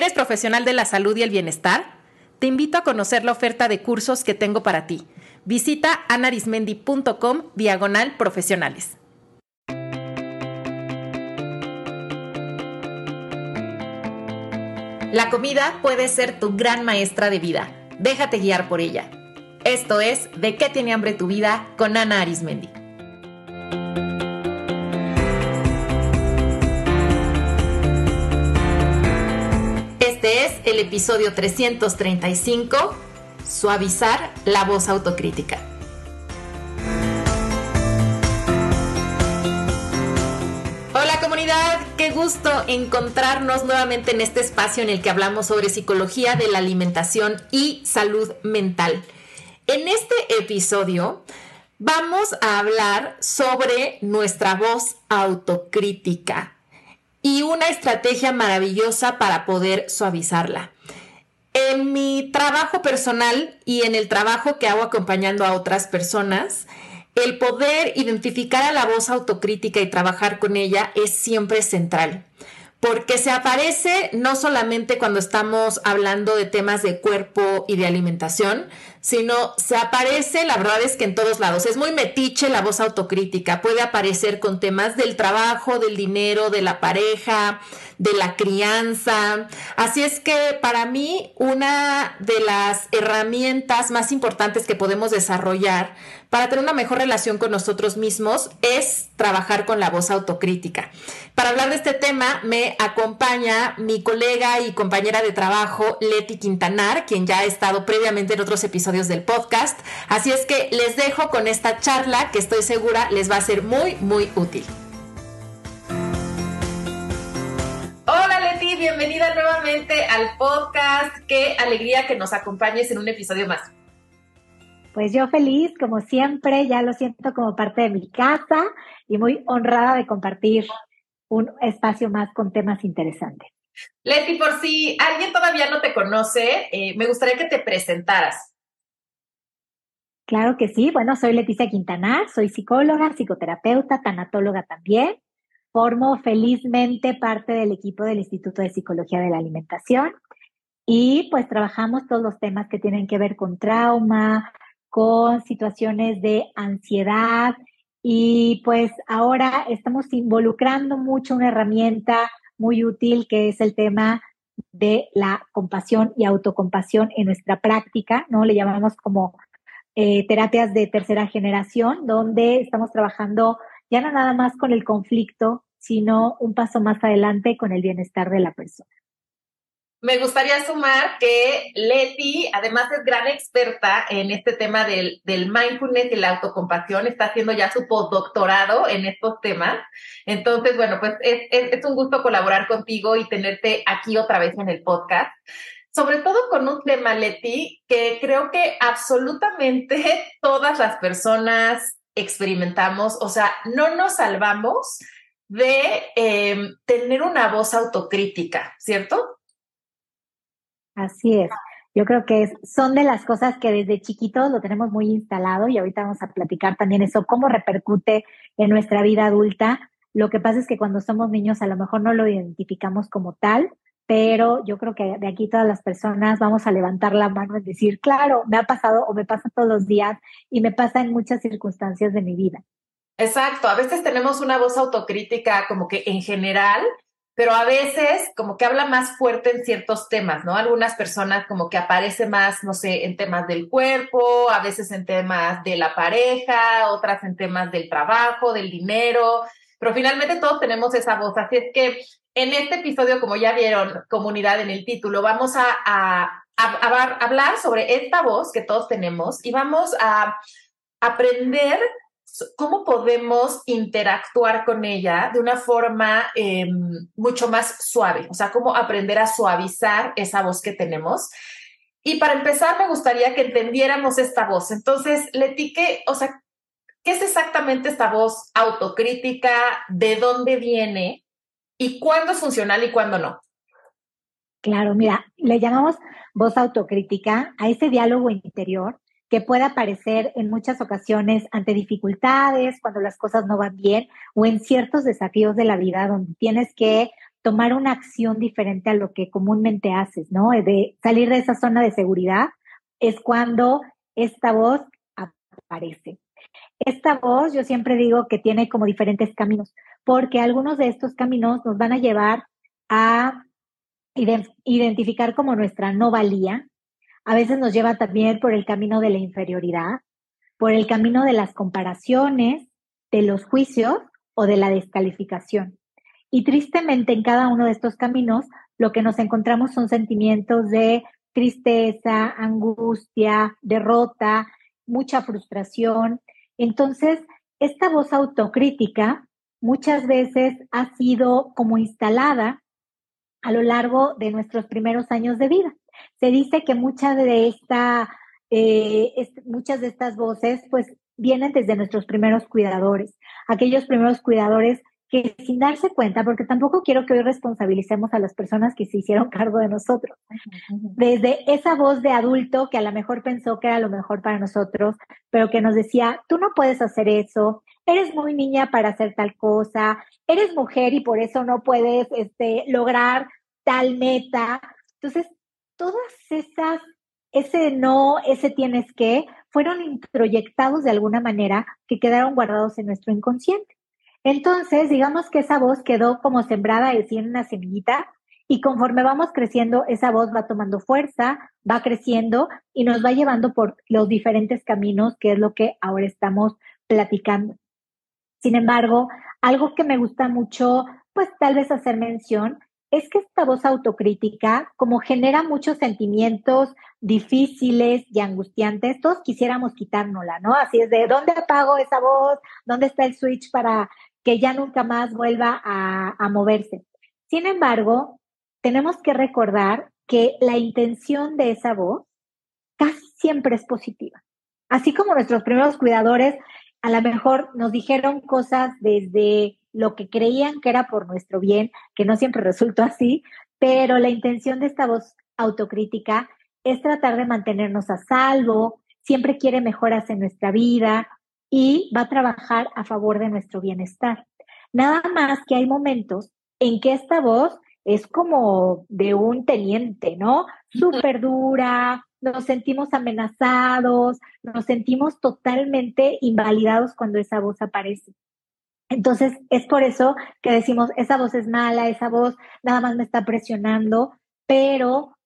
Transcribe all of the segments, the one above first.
¿Eres profesional de la salud y el bienestar? Te invito a conocer la oferta de cursos que tengo para ti. Visita anarismendi.com diagonal profesionales. La comida puede ser tu gran maestra de vida. Déjate guiar por ella. Esto es De qué tiene hambre tu vida con Ana Arismendi. Es el episodio 335, Suavizar la voz autocrítica. Hola comunidad, qué gusto encontrarnos nuevamente en este espacio en el que hablamos sobre psicología de la alimentación y salud mental. En este episodio vamos a hablar sobre nuestra voz autocrítica y una estrategia maravillosa para poder suavizarla. En mi trabajo personal y en el trabajo que hago acompañando a otras personas, el poder identificar a la voz autocrítica y trabajar con ella es siempre central, porque se aparece no solamente cuando estamos hablando de temas de cuerpo y de alimentación, sino se aparece, la verdad es que en todos lados, es muy metiche la voz autocrítica, puede aparecer con temas del trabajo, del dinero, de la pareja, de la crianza. Así es que para mí una de las herramientas más importantes que podemos desarrollar para tener una mejor relación con nosotros mismos es trabajar con la voz autocrítica. Para hablar de este tema me acompaña mi colega y compañera de trabajo, Leti Quintanar, quien ya ha estado previamente en otros episodios del podcast. Así es que les dejo con esta charla que estoy segura les va a ser muy, muy útil. Hola Leti, bienvenida nuevamente al podcast. Qué alegría que nos acompañes en un episodio más. Pues yo feliz, como siempre, ya lo siento como parte de mi casa y muy honrada de compartir un espacio más con temas interesantes. Leti, por si alguien todavía no te conoce, eh, me gustaría que te presentaras. Claro que sí. Bueno, soy Leticia Quintanar, soy psicóloga, psicoterapeuta, tanatóloga también. Formo felizmente parte del equipo del Instituto de Psicología de la Alimentación y pues trabajamos todos los temas que tienen que ver con trauma, con situaciones de ansiedad y pues ahora estamos involucrando mucho una herramienta muy útil que es el tema de la compasión y autocompasión en nuestra práctica, ¿no? Le llamamos como eh, terapias de tercera generación, donde estamos trabajando ya no nada más con el conflicto, sino un paso más adelante con el bienestar de la persona. Me gustaría sumar que Leti, además es gran experta en este tema del, del mindfulness y la autocompasión, está haciendo ya su postdoctorado en estos temas. Entonces, bueno, pues es, un gusto colaborar contigo y tenerte aquí otra vez en el podcast sobre todo con un tema, Leti, que creo que absolutamente todas las personas experimentamos, o sea, no nos salvamos de eh, tener una voz autocrítica, ¿cierto? Así es. Yo creo que son de las cosas que desde chiquitos lo tenemos muy instalado y ahorita vamos a platicar también eso, cómo repercute en nuestra vida adulta. Lo que pasa es que cuando somos niños a lo mejor no lo identificamos como tal, pero yo creo que de aquí todas las personas vamos a levantar la mano y decir, claro, me ha pasado o me pasa todos los días y me pasa en muchas circunstancias de mi vida. Exacto, a veces tenemos una voz autocrítica como que en general pero a veces como que habla más fuerte en ciertos temas, ¿no? Algunas personas como que aparece más, no sé, en temas del cuerpo, a veces en temas de la pareja, otras en temas del trabajo, del dinero, pero finalmente todos tenemos esa voz. Así es que en este episodio, como ya vieron, comunidad en el título, vamos a, hablar sobre esta voz que todos tenemos y vamos a aprender cómo podemos interactuar con ella de una forma eh, mucho más suave, o sea, cómo aprender a suavizar esa voz que tenemos. Y para empezar, me gustaría que entendiéramos esta voz. Entonces, Leti, ¿qué, o sea, ¿qué es exactamente esta voz autocrítica? ¿De dónde viene? ¿Y cuándo es funcional y cuándo no? Claro, mira, le llamamos voz autocrítica a ese diálogo interior que puede aparecer en muchas ocasiones ante dificultades, cuando las cosas no van bien o en ciertos desafíos de la vida donde tienes que tomar una acción diferente a lo que comúnmente haces, ¿no? De salir de esa zona de seguridad es cuando esta voz aparece. Esta voz, yo siempre digo que tiene como diferentes caminos, porque algunos de estos caminos nos van a llevar a identificar como nuestra no valía. A veces nos lleva también por el camino de la inferioridad, por el camino de las comparaciones, de los juicios o de la descalificación. Y tristemente en cada uno de estos caminos lo que nos encontramos son sentimientos de tristeza, angustia, derrota, mucha frustración. Entonces, esta voz autocrítica muchas veces ha sido como instalada a lo largo de nuestros primeros años de vida. Se dice que muchas de esta, eh, muchas de estas voces, pues, vienen desde nuestros primeros cuidadores, aquellos primeros cuidadores que sin darse cuenta, porque tampoco quiero que hoy responsabilicemos a las personas que se hicieron cargo de nosotros. Desde esa voz de adulto que a lo mejor pensó que era lo mejor para nosotros, pero que nos decía, tú no puedes hacer eso, eres muy niña para hacer tal cosa, eres mujer y por eso no puedes este, lograr tal meta. Entonces, todas esas, ese no, ese tienes que, fueron introyectados de alguna manera que quedaron guardados en nuestro inconsciente. Entonces, digamos que esa voz quedó como sembrada y en una semillita y conforme vamos creciendo, esa voz va tomando fuerza, va creciendo y nos va llevando por los diferentes caminos, que es lo que ahora estamos platicando. Sin embargo, algo que me gusta mucho, pues tal vez hacer mención, es que esta voz autocrítica, como genera muchos sentimientos difíciles y angustiantes, todos quisiéramos quitárnosla, ¿no? Así es de, ¿dónde apago esa voz? ¿Dónde está el switch para que ya nunca más vuelva a, moverse. Sin embargo, tenemos que recordar que la intención de esa voz casi siempre es positiva. Así como nuestros primeros cuidadores a lo mejor nos dijeron cosas desde lo que creían que era por nuestro bien, que no siempre resultó así, pero la intención de esta voz autocrítica es tratar de mantenernos a salvo, siempre quiere mejoras en nuestra vida, y va a trabajar a favor de nuestro bienestar. Nada más que hay momentos en que esta voz es como de un teniente, ¿no? Súper dura, nos sentimos amenazados, nos sentimos totalmente invalidados cuando esa voz aparece. Entonces, es por eso que decimos, esa voz es mala, esa voz nada más me está presionando, pero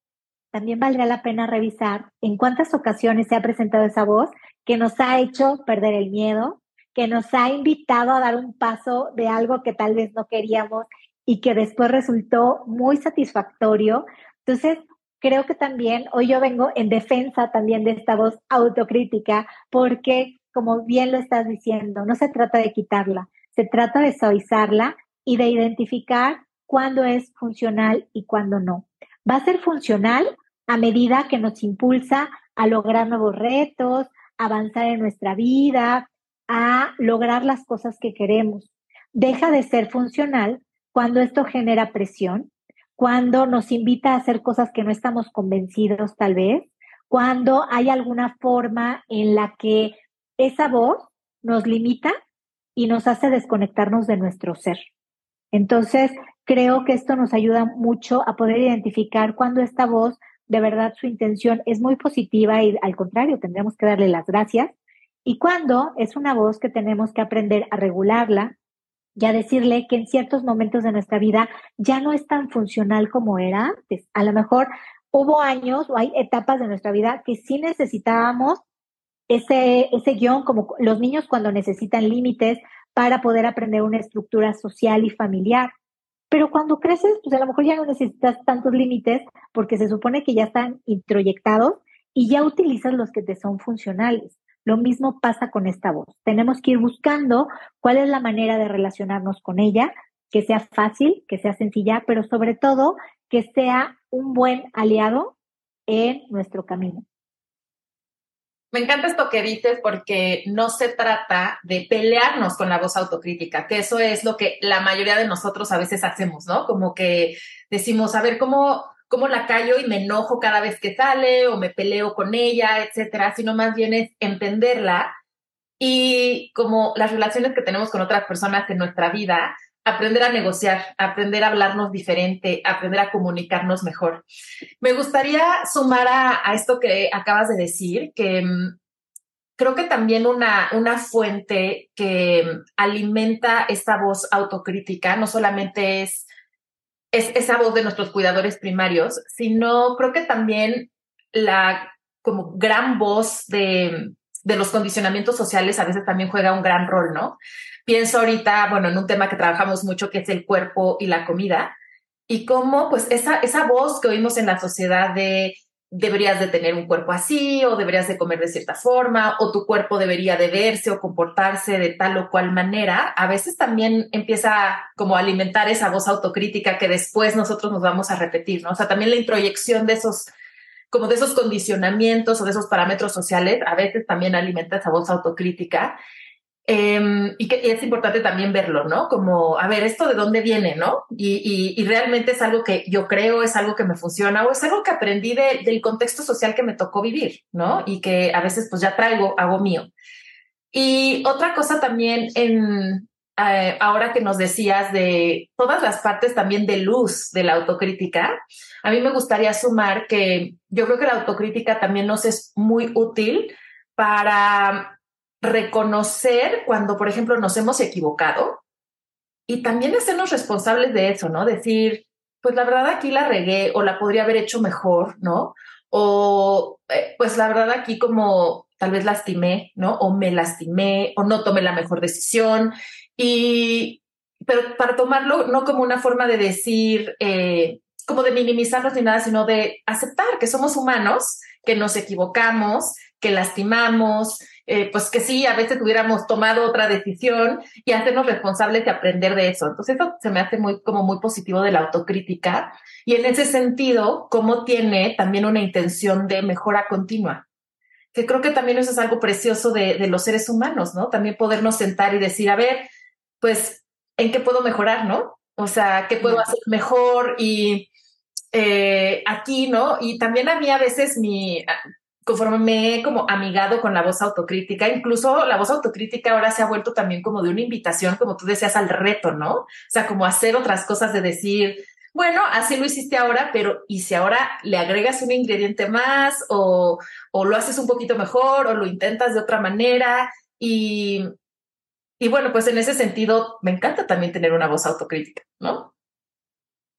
también valdría la pena revisar en cuántas ocasiones se ha presentado esa voz que nos ha hecho perder el miedo, que nos ha invitado a dar un paso de algo que tal vez no queríamos y que después resultó muy satisfactorio. Entonces, creo que también hoy yo vengo en defensa también de esta voz autocrítica, porque como bien lo estás diciendo, no se trata de quitarla, se trata de suavizarla y de identificar cuándo es funcional y cuándo no. Va a ser funcional a medida que nos impulsa a lograr nuevos retos, avanzar en nuestra vida, a lograr las cosas que queremos. Deja de ser funcional cuando esto genera presión, cuando nos invita a hacer cosas que no estamos convencidos tal vez, cuando hay alguna forma en la que esa voz nos limita y nos hace desconectarnos de nuestro ser. Entonces, creo que esto nos ayuda mucho a poder identificar cuando esta voz de verdad su intención es muy positiva y al contrario, tendremos que darle las gracias. Y cuando es una voz que tenemos que aprender a regularla y a decirle que en ciertos momentos de nuestra vida ya no es tan funcional como era antes. A lo mejor hubo años o hay etapas de nuestra vida que sí necesitábamos ese, ese guion, como los niños cuando necesitan límites para poder aprender una estructura social y familiar. Pero cuando creces, pues a lo mejor ya no necesitas tantos límites porque se supone que ya están introyectados y ya utilizas los que te son funcionales. Lo mismo pasa con esta voz. Tenemos que ir buscando cuál es la manera de relacionarnos con ella, que sea fácil, que sea sencilla, pero sobre todo que sea un buen aliado en nuestro camino. Me encanta esto que dices porque no se trata de pelearnos con la voz autocrítica, que eso es lo que la mayoría de nosotros a veces hacemos, ¿no? Como que decimos, a ver, ¿cómo, cómo la callo y me enojo cada vez que sale o me peleo con ella, etcétera, sino más bien es entenderla y como las relaciones que tenemos con otras personas en nuestra vida, aprender a negociar, aprender a hablarnos diferente, aprender a comunicarnos mejor. Me gustaría sumar a, esto que acabas de decir, que mm, creo que también una, una fuente que mm, alimenta esta voz autocrítica no solamente es, es esa voz de nuestros cuidadores primarios, sino creo que también la como gran voz de, de los condicionamientos sociales a veces también juega un gran rol, ¿no? Pienso ahorita, bueno, en un tema que trabajamos mucho que es el cuerpo y la comida y cómo pues esa, esa voz que oímos en la sociedad de deberías de tener un cuerpo así o deberías de comer de cierta forma o tu cuerpo debería de verse o comportarse de tal o cual manera, a veces también empieza como a alimentar esa voz autocrítica que después nosotros nos vamos a repetir, ¿no? O sea, también la introyección de esos como de esos condicionamientos o de esos parámetros sociales, a veces también alimenta esa voz autocrítica Em, y que es importante también verlo, ¿no? Como, a ver, ¿esto de dónde viene, no? Y, y, realmente es algo que yo creo, es algo que me funciona o es algo que aprendí del contexto social que me tocó vivir, ¿no? Y que a veces pues ya traigo, hago mío. Y otra cosa también en, eh, ahora que nos decías de todas las partes también de luz de la autocrítica, a mí me gustaría sumar que yo creo que la autocrítica también nos es muy útil para reconocer cuando, por ejemplo, nos hemos equivocado y también hacernos responsables de eso, ¿no? Decir, pues la verdad aquí la regué o la podría haber hecho mejor, ¿no? O eh, pues la verdad aquí como tal vez lastimé, ¿no? O me lastimé o no tomé la mejor decisión. Y, pero para tomarlo no como una forma de decir, eh, como de minimizarnos ni nada, sino de aceptar que somos humanos, que nos equivocamos, que lastimamos, eh, pues que sí, a veces hubiéramos tomado otra decisión y hacernos responsables de aprender de eso. Entonces eso se me hace muy, como muy positivo de la autocrítica y en ese sentido, cómo tiene también una intención de mejora continua. Que creo que también eso es algo precioso de, de los seres humanos, ¿no? También podernos sentar y decir, a ver, pues, ¿en qué puedo mejorar, no? O sea, ¿qué puedo hacer mejor? Y eh, aquí, ¿no? Y también a mí a veces mi, conforme me he como amigado con la voz autocrítica, incluso la voz autocrítica ahora se ha vuelto también como de una invitación, como tú decías, al reto, ¿no? O sea, como hacer otras cosas de decir, bueno, así lo hiciste ahora, pero ¿y si ahora le agregas un ingrediente más o, o lo haces un poquito mejor o lo intentas de otra manera? Y, y bueno, pues en ese sentido me encanta también tener una voz autocrítica, ¿no?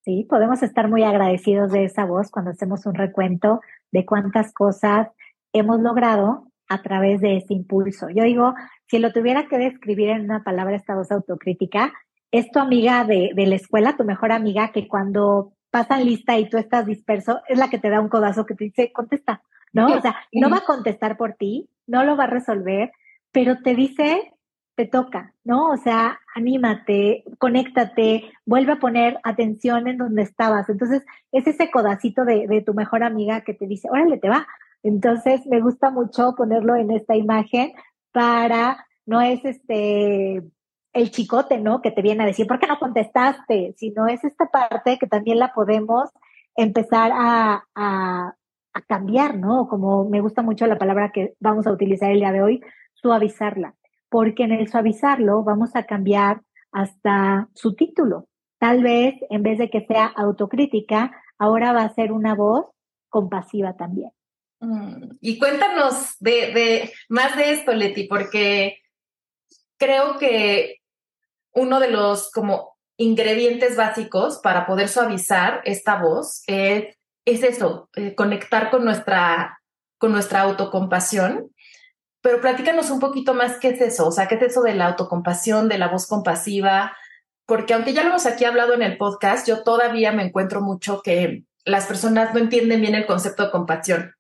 Sí, podemos estar muy agradecidos de esa voz cuando hacemos un recuento de cuántas cosas hemos logrado a través de ese impulso. Yo digo, si lo tuviera que describir en una palabra esta voz autocrítica, es tu amiga de, de la escuela, tu mejor amiga, que cuando pasan lista y tú estás disperso, es la que te da un codazo que te dice, contesta, ¿no? O sea, no va a contestar por ti, no lo va a resolver, pero te dice, te toca, ¿no? O sea, anímate, conéctate, vuelve a poner atención en donde estabas. Entonces, es ese codacito de, tu mejor amiga que te dice, órale, te va. Entonces, me gusta mucho ponerlo en esta imagen para, no es este, el chicote, ¿no? Que te viene a decir, ¿por qué no contestaste? Sino es esta parte que también la podemos empezar a, a cambiar, ¿no? Como me gusta mucho la palabra que vamos a utilizar el día de hoy, suavizarla porque en el suavizarlo vamos a cambiar hasta su título. Tal vez en vez de que sea autocrítica, ahora va a ser una voz compasiva también. Mm, y cuéntanos de, más de esto, Leti, porque creo que uno de los como ingredientes básicos para poder suavizar esta voz es, es eso, eh, conectar con nuestra, con nuestra autocompasión pero platícanos un poquito más qué es eso, o sea, qué es eso de la autocompasión, de la voz compasiva, porque aunque ya lo hemos aquí hablado en el podcast, yo todavía me encuentro mucho que las personas no entienden bien el concepto de compasión,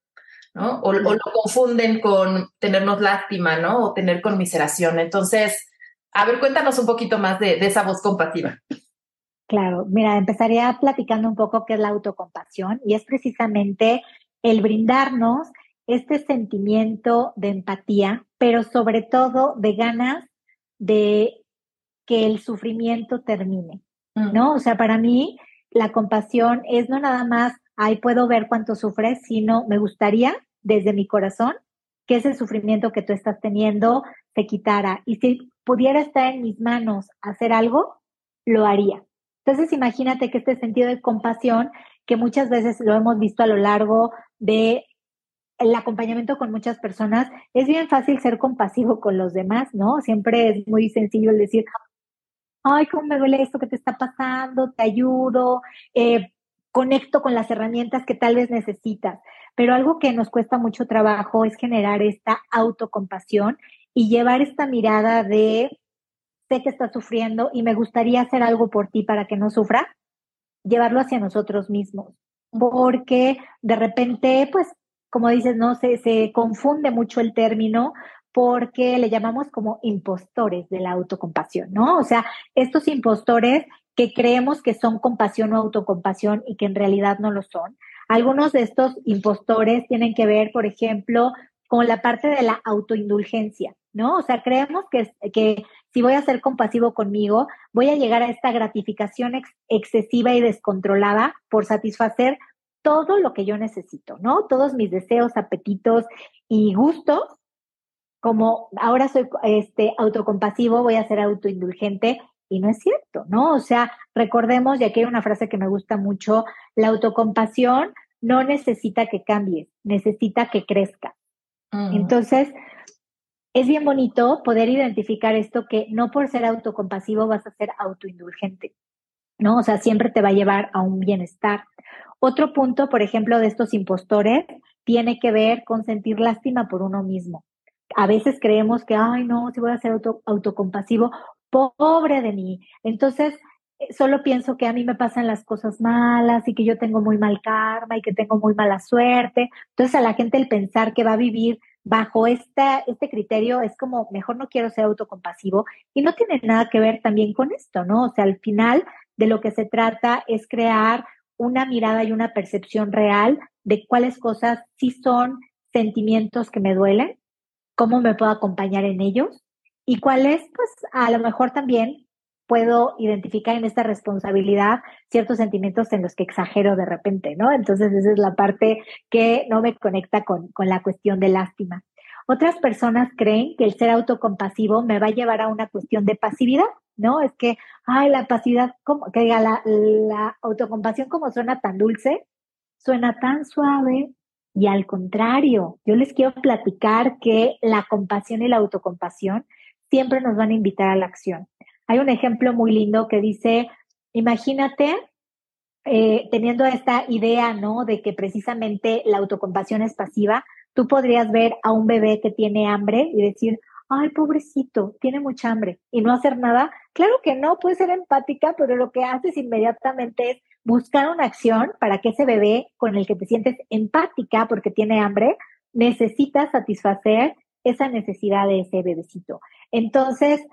¿no? O, lo confunden con tenernos lástima, ¿no? O tener conmiseración. Entonces, a ver, cuéntanos un poquito más de, de esa voz compasiva. Claro, mira, empezaría platicando un poco qué es la autocompasión y es precisamente el brindarnos este sentimiento de empatía, pero sobre todo de ganas de que el sufrimiento termine, mm. ¿no? O sea, para mí la compasión es no nada más, ay, puedo ver cuánto sufres, sino me gustaría desde mi corazón que ese sufrimiento que tú estás teniendo se quitara. Y si pudiera estar en mis manos hacer algo, lo haría. Entonces, imagínate que este sentido de compasión, que muchas veces lo hemos visto a lo largo de el acompañamiento con muchas personas, es bien fácil ser compasivo con los demás, ¿no? Siempre es muy sencillo el decir, ay, cómo me duele esto que te está pasando, te ayudo, eh, conecto con las herramientas que tal vez necesitas. Pero algo que nos cuesta mucho trabajo es generar esta autocompasión y llevar esta mirada de sé que estás sufriendo y me gustaría hacer algo por ti para que no sufra, llevarlo hacia nosotros mismos. Porque de repente, pues, como dices, no se, se confunde mucho el término porque le llamamos como impostores de la autocompasión, ¿no? O sea, estos impostores que creemos que son compasión o autocompasión y que en realidad no lo son. Algunos de estos impostores tienen que ver, por ejemplo, con la parte de la autoindulgencia, ¿no? O sea, creemos que, que si voy a ser compasivo conmigo, voy a llegar a esta gratificación excesiva y descontrolada por satisfacer todo lo que yo necesito, ¿no? Todos mis deseos, apetitos y gustos, como ahora soy este autocompasivo, voy a ser autoindulgente y no es cierto, ¿no? O sea, recordemos, y aquí hay una frase que me gusta mucho, la autocompasión no necesita que cambies, necesita que crezca. Mm. Entonces, es bien bonito poder identificar esto que no por ser autocompasivo vas a ser autoindulgente, ¿no? O sea, siempre te va a llevar a un bienestar. Otro punto, por ejemplo, de estos impostores tiene que ver con sentir lástima por uno mismo. A veces creemos que, ay, no, si voy a ser auto, autocompasivo, pobre de mí. Entonces, eh, solo pienso que a mí me pasan las cosas malas y que yo tengo muy mal karma y que tengo muy mala suerte. Entonces, a la gente el pensar que va a vivir bajo esta, este criterio es como, mejor no quiero ser autocompasivo y no tiene nada que ver también con esto, ¿no? O sea, al final de lo que se trata es crear una mirada y una percepción real de cuáles cosas sí son sentimientos que me duelen, cómo me puedo acompañar en ellos y cuáles, pues a lo mejor también puedo identificar en esta responsabilidad ciertos sentimientos en los que exagero de repente, ¿no? Entonces esa es la parte que no me conecta con, con la cuestión de lástima. Otras personas creen que el ser autocompasivo me va a llevar a una cuestión de pasividad, ¿no? Es que, ay, la pasividad, como, que diga, la, autocompasión como suena tan dulce, suena tan suave, y al contrario, yo les quiero platicar que la compasión y la autocompasión siempre nos van a invitar a la acción. Hay un ejemplo muy lindo que dice, imagínate eh, teniendo esta idea, ¿no? De que precisamente la autocompasión es pasiva, tú podrías ver a un bebé que tiene hambre y decir, ay, pobrecito, tiene mucha hambre y no hacer nada. Claro que no, puede ser empática, pero lo que haces inmediatamente es buscar una acción para que ese bebé con el que te sientes empática porque tiene hambre, necesita satisfacer esa necesidad de ese bebecito. Entonces,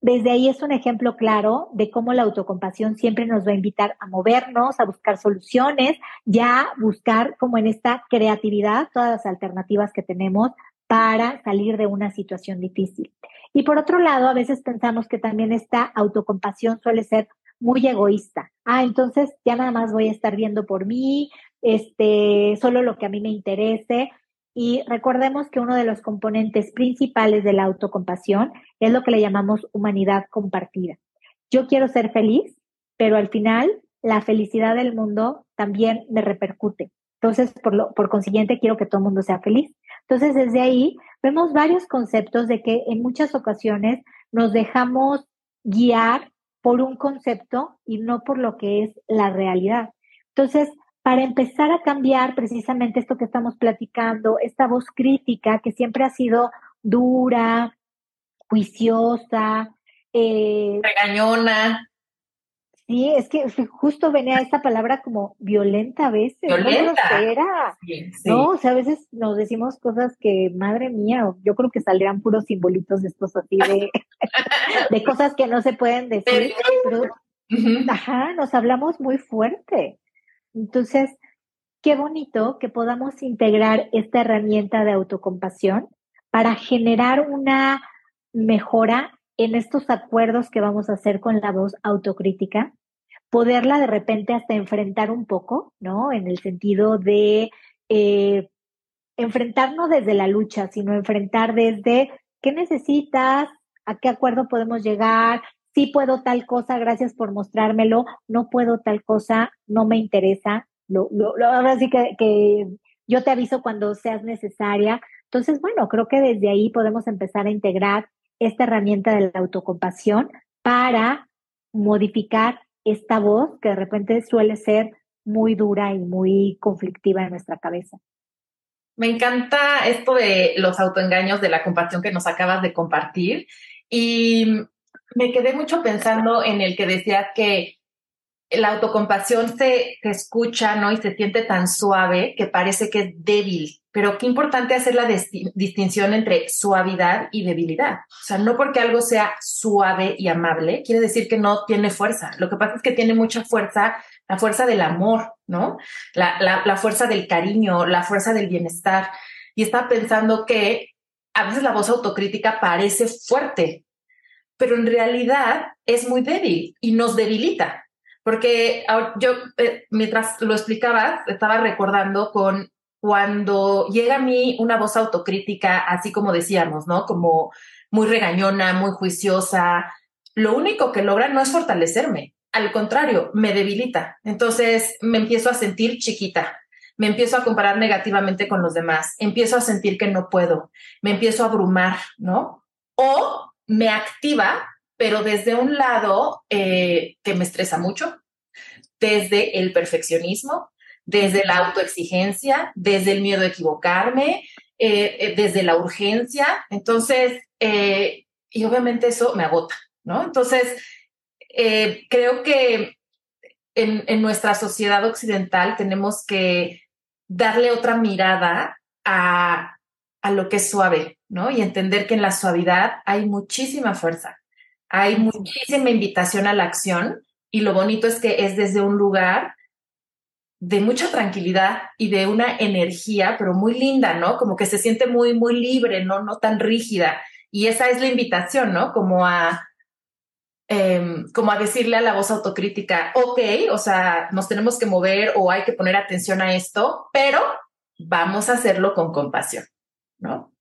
desde ahí es un ejemplo claro de cómo la autocompasión siempre nos va a invitar a movernos, a buscar soluciones, ya buscar como en esta creatividad todas las alternativas que tenemos para salir de una situación difícil. Y por otro lado, a veces pensamos que también esta autocompasión suele ser muy egoísta. Ah, entonces ya nada más voy a estar viendo por mí, este, solo lo que a mí me interese. Y recordemos que uno de los componentes principales de la autocompasión es lo que le llamamos humanidad compartida. Yo quiero ser feliz, pero al final la felicidad del mundo también me repercute. Entonces, por, lo, por consiguiente, quiero que todo el mundo sea feliz. Entonces, desde ahí vemos varios conceptos de que en muchas ocasiones nos dejamos guiar por un concepto y no por lo que es la realidad. Entonces, para empezar a cambiar precisamente esto que estamos platicando, esta voz crítica que siempre ha sido dura, juiciosa, eh, regañona. Sí, es que justo venía esta palabra como violenta a veces, violenta. ¿no? O sea, a veces nos decimos cosas que, madre mía, yo creo que saldrían puros simbolitos de estos así de, de cosas que no se pueden decir, pero, ajá, nos hablamos muy fuerte. Entonces, qué bonito que podamos integrar esta herramienta de autocompasión para generar una mejora en estos acuerdos que vamos a hacer con la voz autocrítica, poderla de repente hasta enfrentar un poco, ¿no? En el sentido de eh, enfrentarnos desde la lucha, sino enfrentar desde qué necesitas, a qué acuerdo podemos llegar, sí puedo tal cosa, gracias por mostrármelo, no puedo tal cosa, no me interesa, ahora sí que, que yo te aviso cuando seas necesaria. Entonces, bueno, creo que desde ahí podemos empezar a integrar esta herramienta de la autocompasión para modificar esta voz que de repente suele ser muy dura y muy conflictiva en nuestra cabeza. Me encanta esto de los autoengaños de la compasión que nos acabas de compartir y me quedé mucho pensando en el que decías que la autocompasión se, escucha, ¿no? Y se siente tan suave que parece que es débil. Pero qué importante hacer la distinción entre suavidad y debilidad. O sea, no porque algo sea suave y amable, quiere decir que no tiene fuerza. Lo que pasa es que tiene mucha fuerza, la fuerza del amor, ¿no? La, la, la fuerza del cariño, la fuerza del bienestar. Y está pensando que a veces la voz autocrítica parece fuerte, pero en realidad es muy débil y nos debilita porque yo, eh, mientras lo explicaba, estaba recordando con cuando llega a mí una voz autocrítica, así como decíamos, ¿no? Como muy regañona, muy juiciosa, lo único que logra no es fortalecerme, al contrario, me debilita. Entonces me empiezo a sentir chiquita, me empiezo a comparar negativamente con los demás, empiezo a sentir que no puedo, me empiezo a abrumar, ¿no? O me activa pero desde un lado eh, que me estresa mucho, desde el perfeccionismo, desde la autoexigencia, desde el miedo a equivocarme, eh, eh, desde la urgencia. Entonces, y obviamente eso me agota, ¿no? Entonces, creo que en, en, nuestra sociedad occidental tenemos que darle otra mirada a, a lo que es suave, ¿no? Y entender que en la suavidad hay muchísima fuerza hay muchísima invitación a la acción y lo bonito es que es desde un lugar de mucha tranquilidad y de una energía, pero muy linda, ¿no? Como que se siente muy, muy libre, ¿no? No tan rígida. Y esa es la invitación, ¿no? Como a, em, como a decirle a la voz autocrítica, ok, o sea, nos tenemos que mover o hay que poner atención a esto, pero vamos a hacerlo con compasión, ¿no?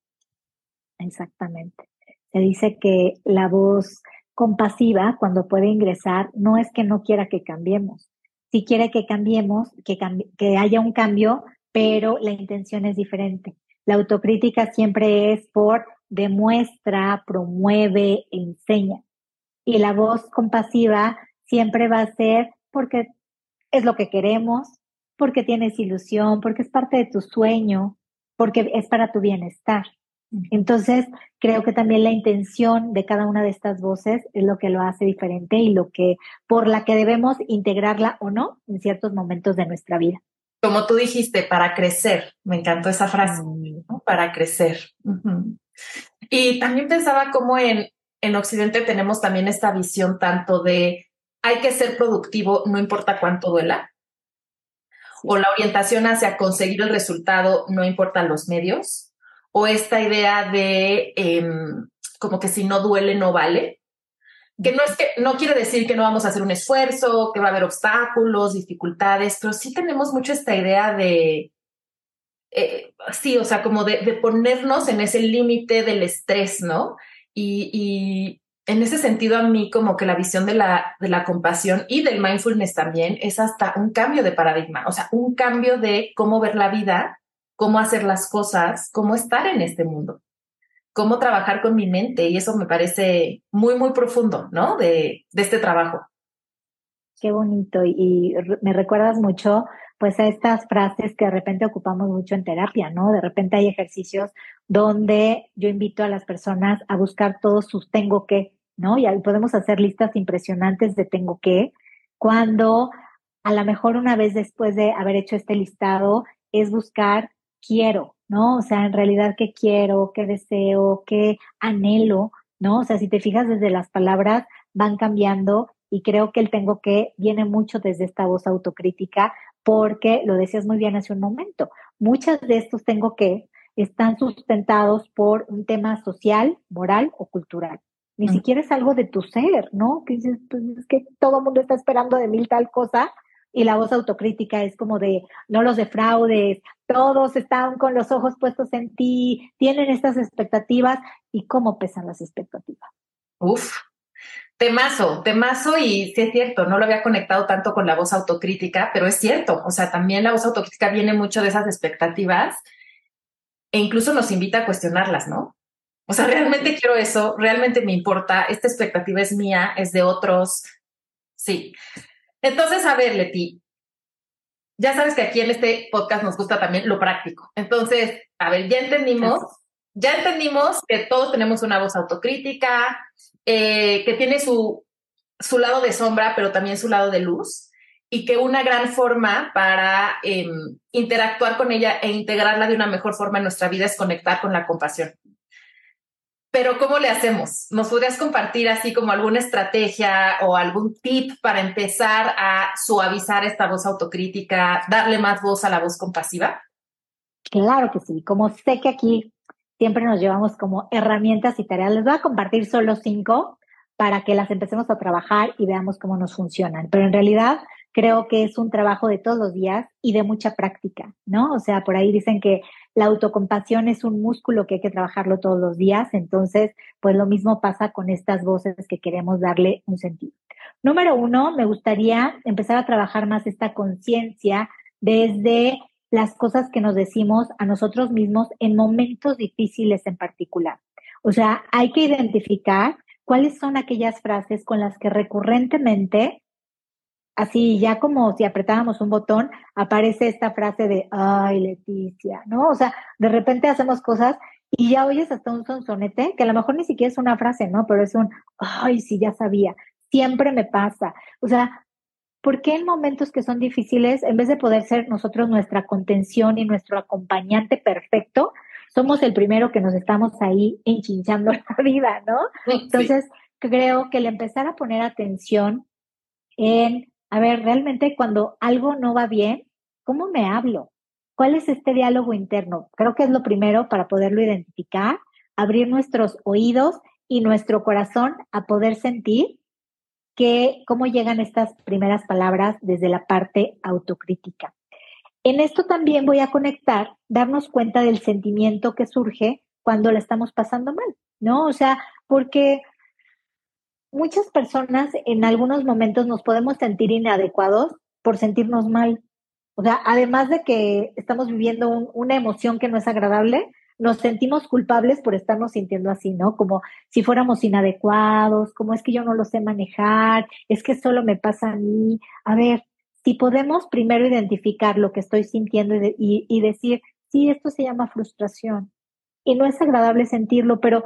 Exactamente. Se dice que la voz compasiva cuando puede ingresar no es que no quiera que cambiemos. Si quiere que cambiemos, que, que haya un cambio, pero la intención es diferente. La autocrítica siempre es por demuestra, promueve, enseña. Y la voz compasiva siempre va a ser porque es lo que queremos, porque tienes ilusión, porque es parte de tu sueño, porque es para tu bienestar. Entonces, creo que también la intención de cada una de estas voces es lo que lo hace diferente y lo que, por la que debemos integrarla o no en ciertos momentos de nuestra vida. Como tú dijiste, para crecer. Me encantó esa frase, mm. para crecer. Y también pensaba cómo en, en Occidente tenemos también esta visión tanto de hay que ser productivo, no importa cuánto duela. O la orientación hacia conseguir el resultado, no importa los medios o esta idea de em, como que si no duele no vale, que no es que no quiere decir que no vamos a hacer un esfuerzo, que va a haber obstáculos, dificultades, pero sí tenemos mucho esta idea de eh, sí, o sea, como de, ponernos en ese límite del estrés, ¿no? Y, y, en ese sentido, a mí como que la visión de la, de la compasión y del mindfulness también es hasta un cambio de paradigma, o sea, un cambio de cómo ver la vida cómo hacer las cosas, cómo estar en este mundo, cómo trabajar con mi mente. Y eso me parece muy, muy profundo, ¿no? De, este trabajo. Qué bonito. Y, me recuerdas mucho, pues, a estas frases que de repente ocupamos mucho en terapia, ¿no? De repente hay ejercicios donde yo invito a las personas a buscar todos sus tengo que, ¿no? Y podemos hacer listas impresionantes de tengo que, cuando a lo mejor una vez después de haber hecho este listado es buscar quiero, ¿no? O sea, en realidad, ¿qué quiero? ¿Qué deseo? ¿Qué anhelo? ¿No? O sea, si te fijas desde las palabras, van cambiando y creo que el tengo que viene mucho desde esta voz autocrítica porque lo decías muy bien hace un momento. Muchas de estos tengo que están sustentados por un tema social, moral o cultural. Ni siquiera es algo de tu ser, ¿no? Que dices, pues es que todo el mundo está esperando de mil tal cosa y la voz autocrítica es como de no los defraudes, todos están con los ojos puestos en ti, tienen estas expectativas y cómo pesan las expectativas. Uf, Temazo, temazo y sí es cierto, no lo había conectado tanto con la voz autocrítica, pero es cierto, o sea, también la voz autocrítica viene mucho de esas expectativas e incluso nos invita a cuestionarlas, ¿no? O sea, realmente quiero eso, realmente me importa, esta expectativa es mía, es de otros, sí. Entonces, a ver, Leti, ya sabes que aquí en este podcast nos gusta también lo práctico. Entonces, a ver, ya entendimos, ya entendimos que todos tenemos una voz autocrítica, eh, que tiene su, su lado de sombra, pero también su lado de luz, y que una gran forma para em, interactuar con ella e integrarla de una mejor forma en nuestra vida es conectar con la compasión. Pero ¿cómo le hacemos? ¿Nos podrías compartir así como alguna estrategia o algún tip para empezar a suavizar esta voz autocrítica, darle más voz a la voz compasiva? Claro que sí. Como sé que aquí siempre nos llevamos como herramientas y tareas, les voy a compartir solo cinco para que las empecemos a trabajar y veamos cómo nos funcionan. Pero en realidad creo que es un trabajo de todos los días y de mucha práctica, ¿no? O sea, por ahí dicen que la autocompasión es un músculo que hay que trabajarlo todos los días, entonces, pues lo mismo pasa con estas voces que queremos darle un sentido. Número uno, me gustaría empezar a trabajar más esta conciencia desde las cosas que nos decimos a nosotros mismos en momentos difíciles en particular. O sea, hay que identificar cuáles son aquellas frases con las que recurrentemente así ya como si apretábamos un botón, aparece esta frase de, ay, Leticia, ¿no? O sea, de repente hacemos cosas y ya oyes hasta un sonsonete, que a lo mejor ni siquiera es una frase, ¿no? Pero es un, ay, sí, ya sabía, siempre me pasa. O sea, ¿por qué en momentos que son difíciles, en vez de poder ser nosotros nuestra contención y nuestro acompañante perfecto, somos el primero que nos estamos ahí enchinchando la vida, ¿no? Entonces, creo que el empezar a poner atención en a ver, realmente cuando algo no va bien, ¿cómo me hablo? ¿Cuál es este diálogo interno? Creo que es lo primero para poderlo identificar, abrir nuestros oídos y nuestro corazón a poder sentir que cómo llegan estas primeras palabras desde la parte autocrítica. En esto también voy a conectar, darnos cuenta del sentimiento que surge cuando la estamos pasando mal, ¿no? O sea, porque muchas personas en algunos momentos nos podemos sentir inadecuados por sentirnos mal. O sea, además de que estamos viviendo una emoción que no es agradable, nos sentimos culpables por estarnos sintiendo así, ¿no? Como si fuéramos inadecuados, como es que yo no lo sé manejar, es que solo me pasa a mí. A ver, si podemos primero identificar lo que estoy sintiendo y, y decir, sí, esto se llama frustración. Y no es agradable sentirlo, pero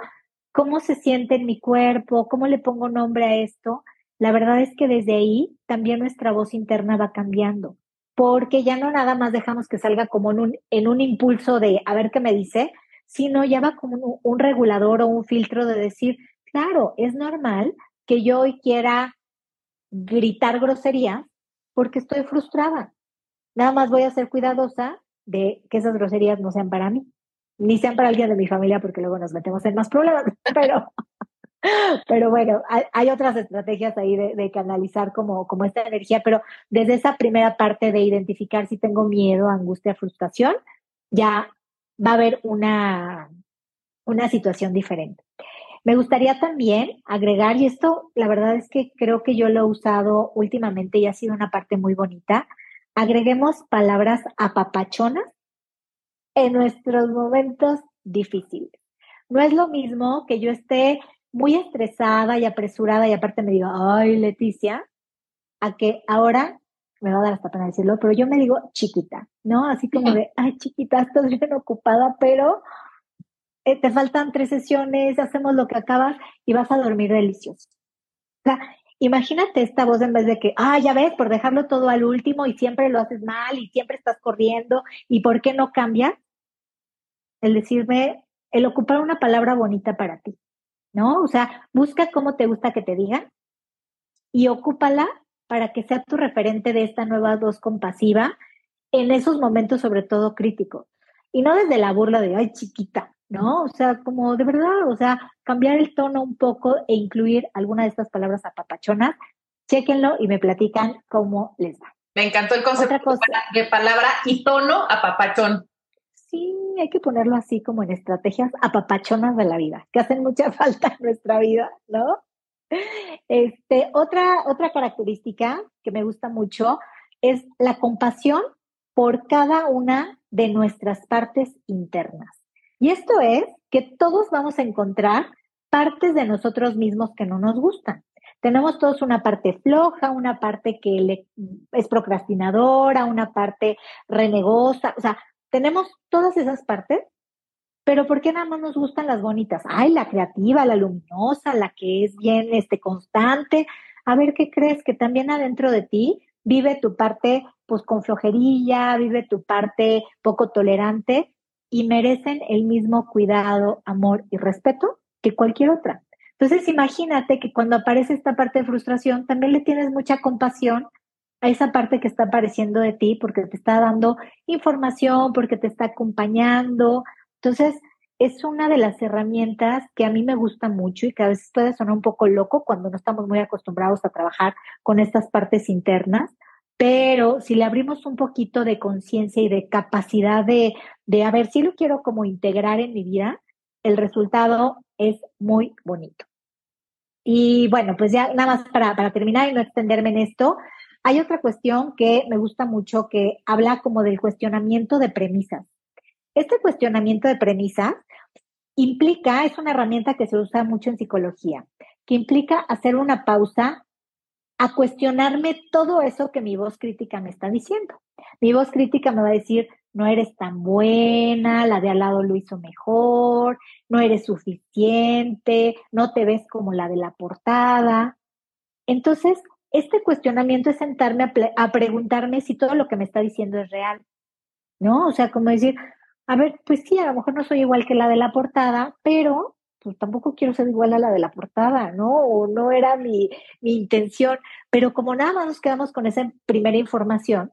cómo se siente en mi cuerpo, cómo le pongo nombre a esto, la verdad es que desde ahí también nuestra voz interna va cambiando, porque ya no nada más dejamos que salga como en un, en un impulso de a ver qué me dice, sino ya va como un, regulador o un filtro de decir, claro, es normal que yo hoy quiera gritar groserías porque estoy frustrada. Nada más voy a ser cuidadosa de que esas groserías no sean para mí ni para alguien de mi familia porque luego nos metemos en más problemas, pero, pero bueno, hay, otras estrategias ahí de, canalizar como, como esta energía, pero desde esa primera parte de identificar si tengo miedo, angustia, frustración, ya va a haber una, una situación diferente. Me gustaría también agregar, y esto la verdad es que creo que yo lo he usado últimamente y ha sido una parte muy bonita, agreguemos palabras apapachonas en nuestros momentos difíciles. No es lo mismo que yo esté muy estresada y apresurada y aparte me digo, ay, Leticia, a que ahora me va a dar hasta pena decirlo, pero yo me digo chiquita, ¿no? Así como de, ay, chiquita, estás bien ocupada, pero eh, te faltan tres sesiones, hacemos lo que acabas y vas a dormir delicioso. O sea, imagínate esta voz en vez de que, ah, ya ves, por dejarlo todo al último y siempre lo haces mal y siempre estás corriendo y por qué no cambias, el decirme, el ocupar una palabra bonita para ti, ¿no? O sea, busca cómo te gusta que te digan y ocúpala para que sea tu referente de esta nueva voz compasiva en esos momentos sobre todo críticos. Y no desde la burla de, ay, chiquita, ¿no? O sea, como de verdad, o sea, cambiar el tono un poco e incluir alguna de estas palabras apapachonas, chéquenlo y me platican cómo les va. Me encantó el concepto de palabra y tono apapachón. Sí, hay que ponerlo así como en estrategias apapachonas de la vida, que hacen mucha falta en nuestra vida, ¿no? Este, otra, otra característica que me gusta mucho es la compasión por cada una de nuestras partes internas. Y esto es que todos vamos a encontrar partes de nosotros mismos que no nos gustan. Tenemos todos una parte floja, una parte que es procrastinadora, una parte renegosa, o sea, tenemos todas esas partes, pero ¿por qué nada más nos gustan las bonitas? Ay, la creativa, la luminosa, la que es bien este, constante. A ver, ¿qué crees? Que también adentro de ti vive tu parte pues con flojerilla, vive tu parte poco tolerante y merecen el mismo cuidado, amor y respeto que cualquier otra. Entonces imagínate que cuando aparece esta parte de frustración, también le tienes mucha compasión a esa parte que está apareciendo de ti porque te está dando información, porque te está acompañando. Entonces, es una de las herramientas que a mí me gusta mucho y que a veces puede sonar un poco loco cuando no estamos muy acostumbrados a trabajar con estas partes internas, pero si le abrimos un poquito de conciencia y de capacidad de, de, a ver, si lo quiero como integrar en mi vida, el resultado es muy bonito. Y bueno, pues ya nada más para, para terminar y no extenderme en esto, hay otra cuestión que me gusta mucho que habla como del cuestionamiento de premisas. Este cuestionamiento de premisas implica, es una herramienta que se usa mucho en psicología, que implica hacer una pausa a cuestionarme todo eso que mi voz crítica me está diciendo. Mi voz crítica me va a decir, no eres tan buena, la de al lado lo hizo mejor, no eres suficiente, no te ves como la de la portada. Entonces, este cuestionamiento es sentarme a, a preguntarme si todo lo que me está diciendo es real, ¿no? O sea, como decir, a ver, pues sí, a lo mejor no soy igual que la de la portada, pero pues tampoco quiero ser igual a la de la portada, ¿no? O no era mi, mi intención, pero como nada más nos quedamos con esa primera información,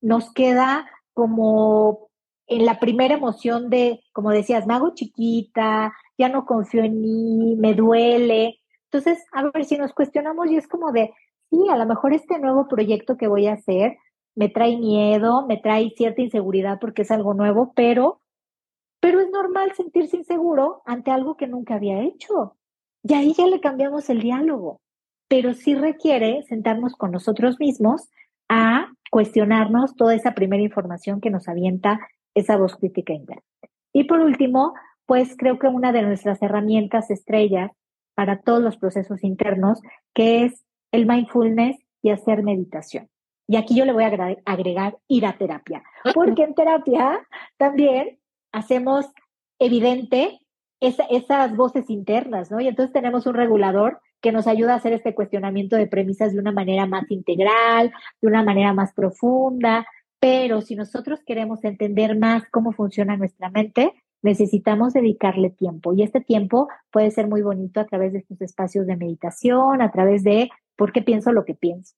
nos queda como en la primera emoción de, como decías, me hago chiquita, ya no confío en mí, me duele. Entonces, a ver si nos cuestionamos y es como de, sí, a lo mejor este nuevo proyecto que voy a hacer me trae miedo, me trae cierta inseguridad porque es algo nuevo, pero, pero es normal sentirse inseguro ante algo que nunca había hecho. Y ahí ya le cambiamos el diálogo, pero sí requiere sentarnos con nosotros mismos a cuestionarnos toda esa primera información que nos avienta esa voz crítica interna. Y por último, pues creo que una de nuestras herramientas estrellas para todos los procesos internos, que es el mindfulness y hacer meditación. Y aquí yo le voy a agregar ir a terapia, porque en terapia también hacemos evidente esas voces internas, ¿no? Y entonces tenemos un regulador que nos ayuda a hacer este cuestionamiento de premisas de una manera más integral, de una manera más profunda, pero si nosotros queremos entender más cómo funciona nuestra mente, necesitamos dedicarle tiempo. Y este tiempo puede ser muy bonito a través de estos espacios de meditación, a través de por qué pienso lo que pienso.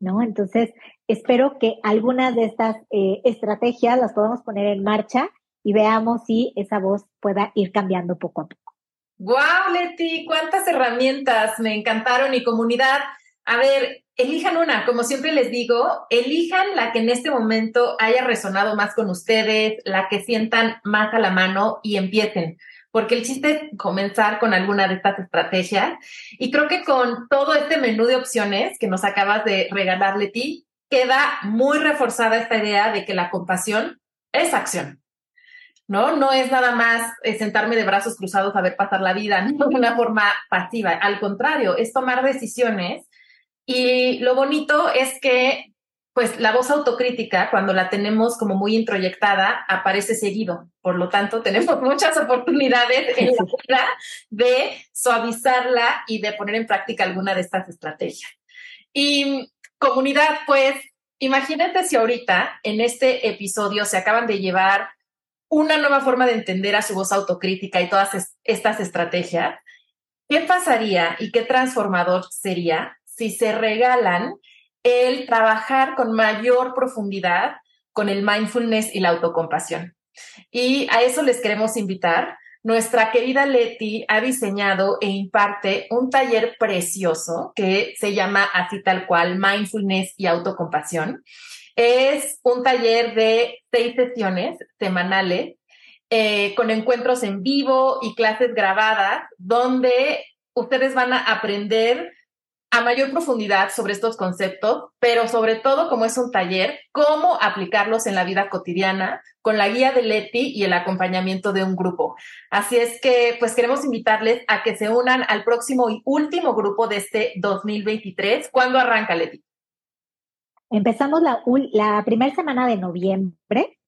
¿no? Entonces, espero que algunas de estas eh, estrategias las podamos poner en marcha y veamos si esa voz pueda ir cambiando poco a poco. ¡Wow, Leti! ¿Cuántas herramientas? Me encantaron y comunidad. A ver, elijan una, como siempre les digo, elijan la que en este momento haya resonado más con ustedes, la que sientan más a la mano y empiecen porque el chiste es comenzar con alguna de estas estrategias. Y creo que con todo este menú de opciones que nos acabas de regalar, Leti, queda muy reforzada esta idea de que la compasión es acción. ¿No? No es nada más eh, sentarme de brazos cruzados a ver pasar la vida ¿no? de una forma pasiva. Al contrario, es tomar decisiones. Y lo bonito es que pues la voz autocrítica, cuando la tenemos como muy introyectada, aparece seguido. Por lo tanto, tenemos muchas oportunidades en la vida de suavizarla y de poner en práctica alguna de estas estrategias. Y comunidad, pues, imagínate si ahorita en este episodio se acaban de llevar una nueva forma de entender a su voz autocrítica y todas estas estrategias. ¿Qué pasaría y qué transformador sería si se regalan el trabajar con mayor profundidad con el mindfulness y la autocompasión. Y a eso les queremos invitar. Nuestra querida Leti ha diseñado e imparte un taller precioso que se llama así tal cual, Mindfulness y Autocompasión. Es un taller de seis sesiones semanales eh, con encuentros en vivo y clases grabadas donde ustedes van a aprender a mayor profundidad sobre estos conceptos, pero sobre todo, como es un taller, cómo aplicarlos en la vida cotidiana con la guía de Leti y el acompañamiento de un grupo. Así es que, pues queremos invitarles a que se unan al próximo y último grupo de este 2023. ¿Cuándo arranca, Leti? Empezamos la, la primera semana de noviembre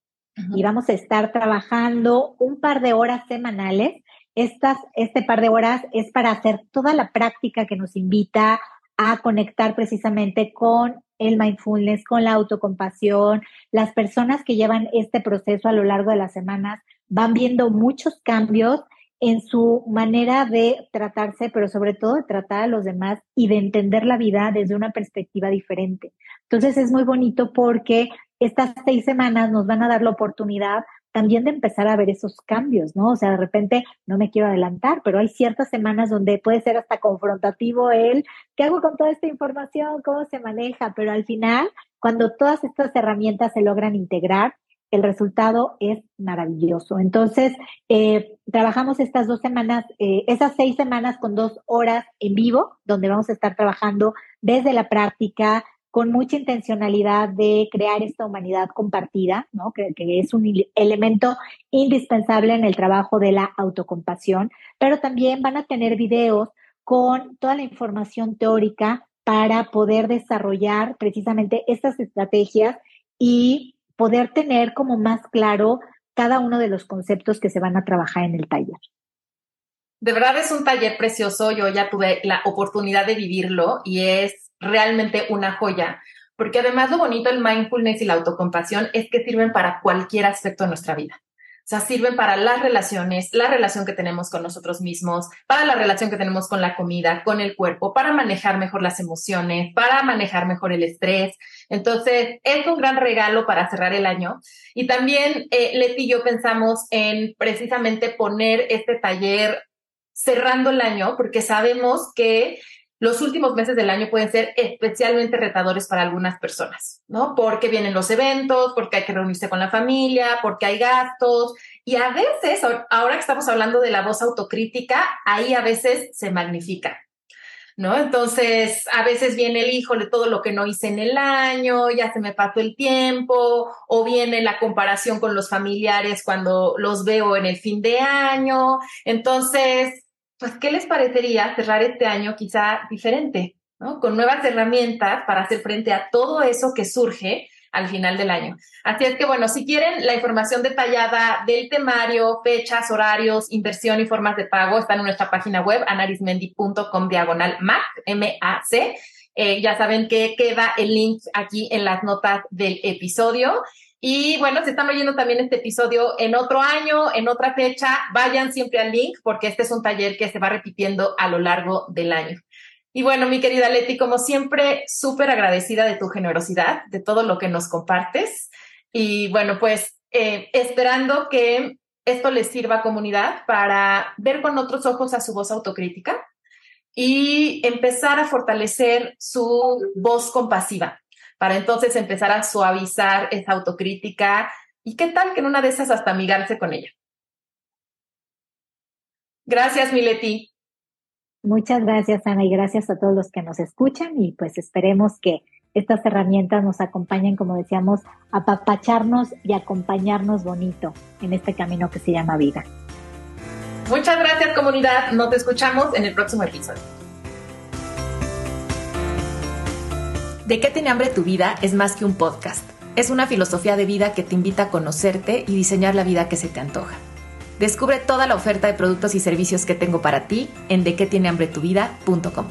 y vamos a estar trabajando un par de horas semanales estas, este par de horas es para hacer toda la práctica que nos invita a conectar precisamente con el mindfulness, con la autocompasión. Las personas que llevan este proceso a lo largo de las semanas van viendo muchos cambios en su manera de tratarse, pero sobre todo de tratar a los demás y de entender la vida desde una perspectiva diferente. Entonces es muy bonito porque estas seis semanas nos van a dar la oportunidad también de empezar a ver esos cambios, ¿no? O sea, de repente, no me quiero adelantar, pero hay ciertas semanas donde puede ser hasta confrontativo el, ¿qué hago con toda esta información? ¿Cómo se maneja? Pero al final, cuando todas estas herramientas se logran integrar, el resultado es maravilloso. Entonces, eh, trabajamos estas dos semanas, eh, esas seis semanas con dos horas en vivo, donde vamos a estar trabajando desde la práctica, con mucha intencionalidad de crear esta humanidad compartida, ¿no? que, que, es un elemento indispensable en el trabajo de la autocompasión, pero también van a tener videos con toda la información teórica para poder desarrollar precisamente estas estrategias y poder tener como más claro cada uno de los conceptos que se van a trabajar en el taller. De verdad es un taller precioso, yo ya tuve la oportunidad de vivirlo y es realmente una joya, porque además lo bonito del mindfulness y la autocompasión es que sirven para cualquier aspecto de nuestra vida. O sea, sirven para las relaciones, la relación que tenemos con nosotros mismos, para la relación que tenemos con la comida, con el cuerpo, para manejar mejor las emociones, para manejar mejor el estrés. Entonces, es un gran regalo para cerrar el año. Y también eh, Leti y yo pensamos en precisamente poner este taller cerrando el año, porque sabemos que los últimos meses del año pueden ser especialmente retadores para algunas personas, ¿no? Porque vienen los eventos, porque hay que reunirse con la familia, porque hay gastos. Y a veces, ahora que estamos hablando de la voz autocrítica, ahí a veces se magnifica, ¿no? Entonces, a veces viene el hijo de todo lo que no hice en el año, ya se me pasó el tiempo, o viene la comparación con los familiares cuando los veo en el fin de año. Entonces, pues, ¿qué les parecería cerrar este año quizá diferente, ¿no? Con nuevas herramientas para hacer frente a todo eso que surge al final del año. Así es que, bueno, si quieren la información detallada del temario, fechas, horarios, inversión y formas de pago, están en nuestra página web, anarismendi.com diagonal MAC, M-A-C. Eh, ya saben que queda el link aquí en las notas del episodio. Y bueno, si están oyendo también este episodio en otro año, en otra fecha, vayan siempre al link porque este es un taller que se va repitiendo a lo largo del año. Y bueno, mi querida Leti, como siempre, súper agradecida de tu generosidad, de todo lo que nos compartes. Y bueno, pues eh, esperando que esto les sirva a comunidad para ver con otros ojos a su voz autocrítica y empezar a fortalecer su voz compasiva, para entonces empezar a suavizar esa autocrítica y qué tal que en una de esas hasta amigarse con ella. Gracias, Mileti. Muchas gracias, Ana, y gracias a todos los que nos escuchan y pues esperemos que estas herramientas nos acompañen, como decíamos, a papacharnos y acompañarnos bonito en este camino que se llama vida. Muchas gracias, comunidad. Nos escuchamos en el próximo episodio. De qué tiene hambre tu vida es más que un podcast. Es una filosofía de vida que te invita a conocerte y diseñar la vida que se te antoja. Descubre toda la oferta de productos y servicios que tengo para ti en dequetienehambretuvida.com.